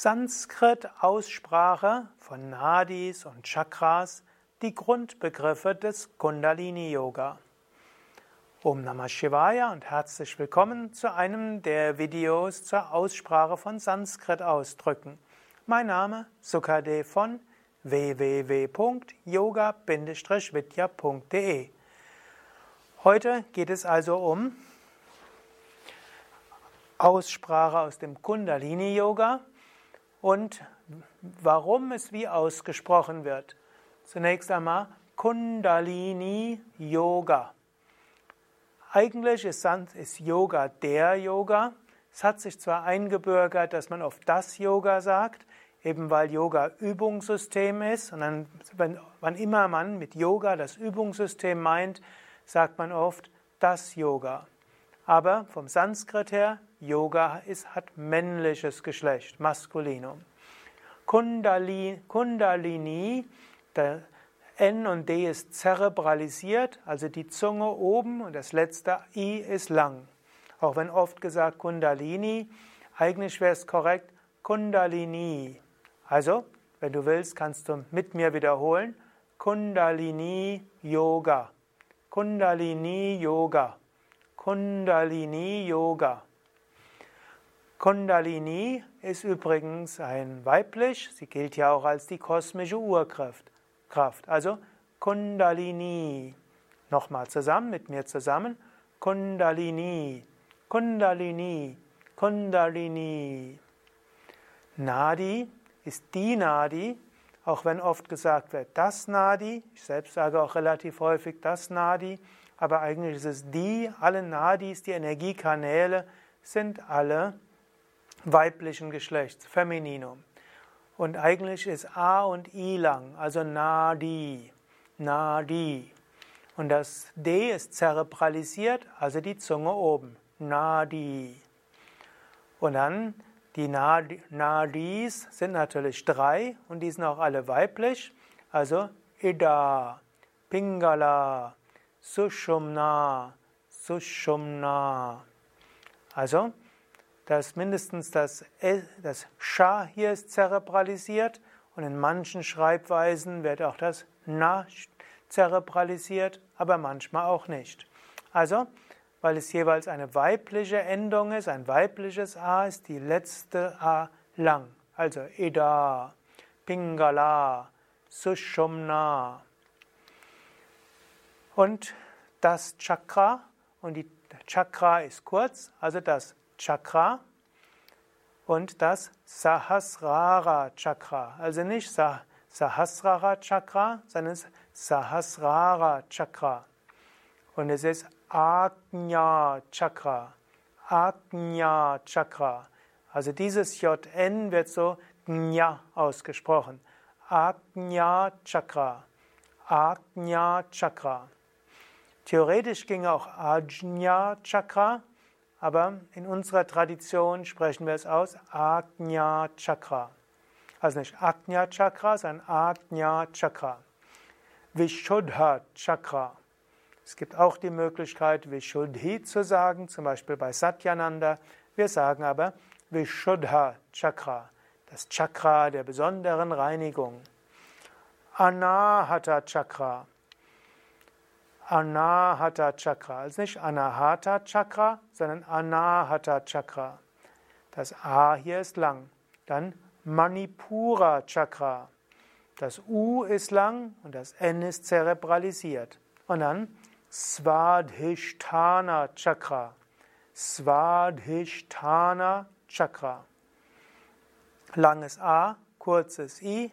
Sanskrit-Aussprache von Nadis und Chakras, die Grundbegriffe des Kundalini-Yoga. Om Namah Shivaya und herzlich willkommen zu einem der Videos zur Aussprache von Sanskrit-Ausdrücken. Mein Name Sukade von www.yoga-vidya.de Heute geht es also um Aussprache aus dem Kundalini-Yoga und warum es wie ausgesprochen wird. Zunächst einmal Kundalini Yoga. Eigentlich ist, Yoga der Yoga. Es hat sich zwar eingebürgert, dass man oft das Yoga sagt, eben weil Yoga Übungssystem ist. Und dann, wenn, wann immer man mit Yoga das Übungssystem meint, sagt man oft das Yoga. Aber vom Sanskrit her Yoga ist, hat männliches Geschlecht, Maskulinum. Kundalini, Kundalini, der N und D ist zerebralisiert, also die Zunge oben und das letzte I ist lang. Auch wenn oft gesagt Kundalini, eigentlich wäre es korrekt Kundalini. Also, wenn du willst, kannst du mit mir wiederholen. Kundalini Yoga. Kundalini Yoga. Kundalini Yoga. Kundalini ist übrigens ein weiblich, sie gilt ja auch als die kosmische Urkraft. Also Kundalini. Nochmal zusammen, mit mir zusammen. Kundalini, Kundalini, Kundalini. Nadi ist die Nadi, auch wenn oft gesagt wird, das Nadi. Ich selbst sage auch relativ häufig das Nadi, aber eigentlich ist es die, alle Nadis, die Energiekanäle sind alle weiblichen Geschlechts, Femininum. Und eigentlich ist A und I lang, also Nadi, Nadi. Und das D ist zerebralisiert, also die Zunge oben, Nadi. Und dann die Nadis sind natürlich drei und die sind auch alle weiblich, also Ida, Pingala, Sushumna, Sushumna. Also dass mindestens das, das Scha hier ist zerebralisiert und in manchen Schreibweisen wird auch das Na zerebralisiert, aber manchmal auch nicht. Also, weil es jeweils eine weibliche Endung ist, ein weibliches A ist die letzte A lang. Also Ida, Pingala, Sushumna. Und das Chakra, und die Chakra ist kurz, also das Chakra und das Sahasrara Chakra. Also nicht Sahasrara Chakra, sondern Sahasrara Chakra. Und es ist Agnya Chakra. Agnya Chakra. Also dieses JN wird so Gnya ausgesprochen. Agnya Chakra. Agnya Chakra. Theoretisch ging auch Ajna Chakra, aber in unserer Tradition sprechen wir es aus Agnya Chakra. Also nicht Agnya Chakra, sondern Agnya Chakra. Vishuddha Chakra. Es gibt auch die Möglichkeit, Vishuddhi zu sagen, zum Beispiel bei Satyananda. Wir sagen aber Vishuddha Chakra, das Chakra der besonderen Reinigung. Anahata Chakra. Anahata Chakra. Also nicht Anahata Chakra, sondern Anahata Chakra. Das A hier ist lang. Dann Manipura Chakra. Das U ist lang und das N ist zerebralisiert. Und dann Svadhisthana Chakra. Svadhisthana Chakra. Langes A, kurzes I,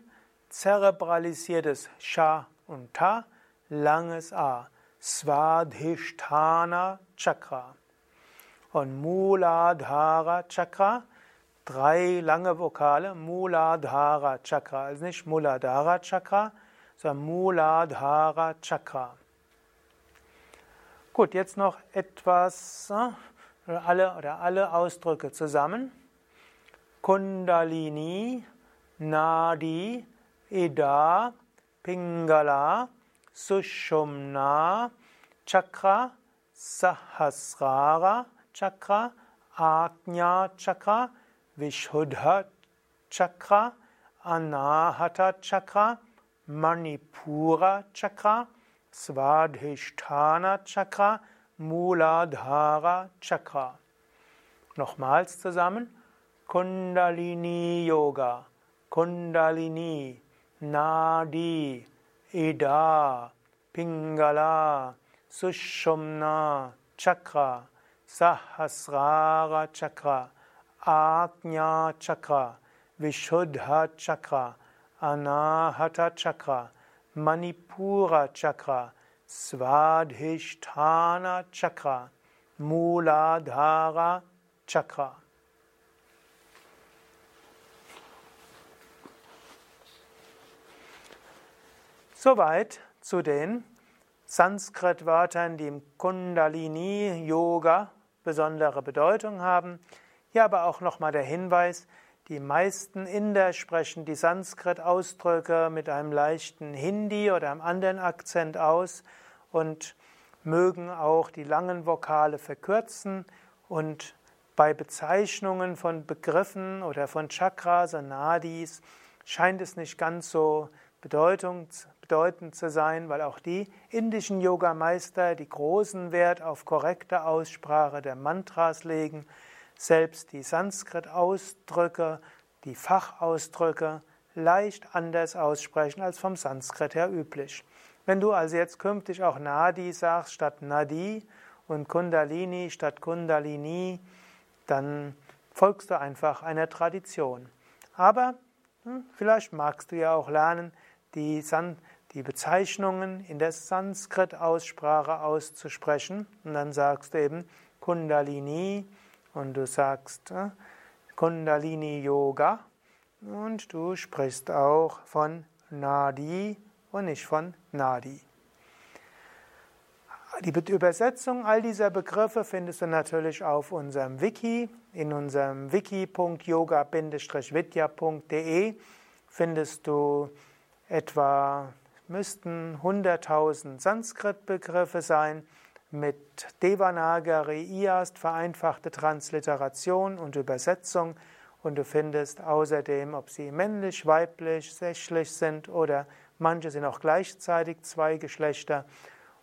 zerebralisiertes Sha und Ta, langes A. Svadhisthana Chakra. Und Muladhara Chakra, drei lange Vokale, Muladhara Chakra. Also nicht Muladhara Chakra, sondern Muladhara Chakra. Gut, jetzt noch etwas, äh, alle oder alle Ausdrücke zusammen. Kundalini, Nadi, Ida, Pingala, Sushumna Chakra, Sahasrara Chakra, Ajna Chakra, Vishuddha Chakra, Anahata Chakra, Manipura Chakra, Svadhisthana Chakra, Muladhara Chakra. Nochmals zusammen. Kundalini Yoga, Kundalini, Nadi, Ida, Pingala, Sushumna Chakra, Sahasrara Chakra, Ajna Chakra, Vishuddha Chakra, Anahata Chakra, Manipura Chakra, Svadhisthana Chakra, Muladhara Chakra. Soweit zu den Sanskrit-Wörtern, die im Kundalini-Yoga besondere Bedeutung haben. Hier aber auch nochmal der Hinweis, die meisten Inder sprechen die Sanskrit-Ausdrücke mit einem leichten Hindi oder einem anderen Akzent aus und mögen auch die langen Vokale verkürzen und bei Bezeichnungen von Begriffen oder von Chakras und Nadis scheint es nicht ganz so bedeutend zu sein, weil auch die indischen Yogameister die großen Wert auf korrekte Aussprache der Mantras legen selbst die Sanskrit-Ausdrücke, die Fachausdrücke leicht anders aussprechen als vom Sanskrit her üblich. Wenn du also jetzt künftig auch Nadi sagst statt Nadi und Kundalini statt Kundalini, dann folgst du einfach einer Tradition. Aber hm, vielleicht magst du ja auch lernen, die, San die Bezeichnungen in der Sanskrit-Aussprache auszusprechen. Und dann sagst du eben Kundalini, und du sagst äh, Kundalini Yoga und du sprichst auch von Nadi und nicht von Nadi. Die Übersetzung all dieser Begriffe findest du natürlich auf unserem Wiki. In unserem wiki.yoga-vidya.de findest du etwa, müssten 100.000 Sanskrit-Begriffe sein mit Devanagari IAST vereinfachte Transliteration und Übersetzung und du findest außerdem, ob sie männlich, weiblich, sächlich sind oder manche sind auch gleichzeitig zwei Geschlechter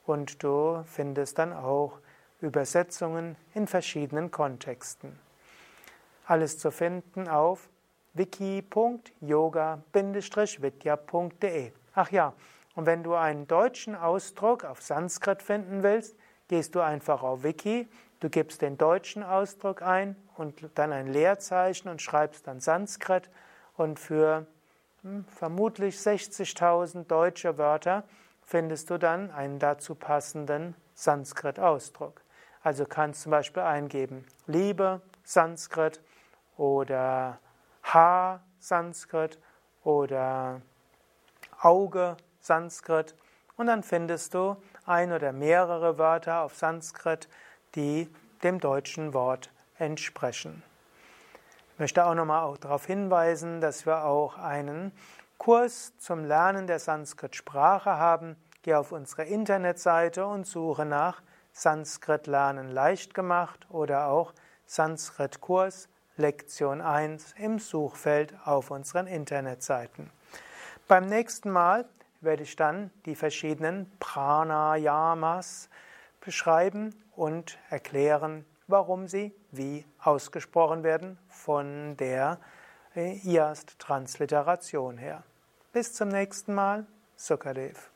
und du findest dann auch Übersetzungen in verschiedenen Kontexten. Alles zu finden auf wiki.yoga-vidya.de. Ach ja, und wenn du einen deutschen Ausdruck auf Sanskrit finden willst, gehst du einfach auf Wiki, du gibst den deutschen Ausdruck ein und dann ein Leerzeichen und schreibst dann Sanskrit und für hm, vermutlich 60.000 deutsche Wörter findest du dann einen dazu passenden Sanskrit-Ausdruck. Also kannst zum Beispiel eingeben Liebe Sanskrit oder Haar Sanskrit oder Auge Sanskrit und dann findest du ein oder mehrere Wörter auf Sanskrit, die dem deutschen Wort entsprechen. Ich möchte auch nochmal darauf hinweisen, dass wir auch einen Kurs zum Lernen der Sanskrit-Sprache haben. Geh auf unsere Internetseite und suche nach Sanskrit lernen leicht gemacht oder auch Sanskrit-Kurs Lektion 1 im Suchfeld auf unseren Internetseiten. Beim nächsten Mal werde ich dann die verschiedenen Pranayamas beschreiben und erklären, warum sie wie ausgesprochen werden von der äh, IAST-Transliteration her. Bis zum nächsten Mal, Sukadev.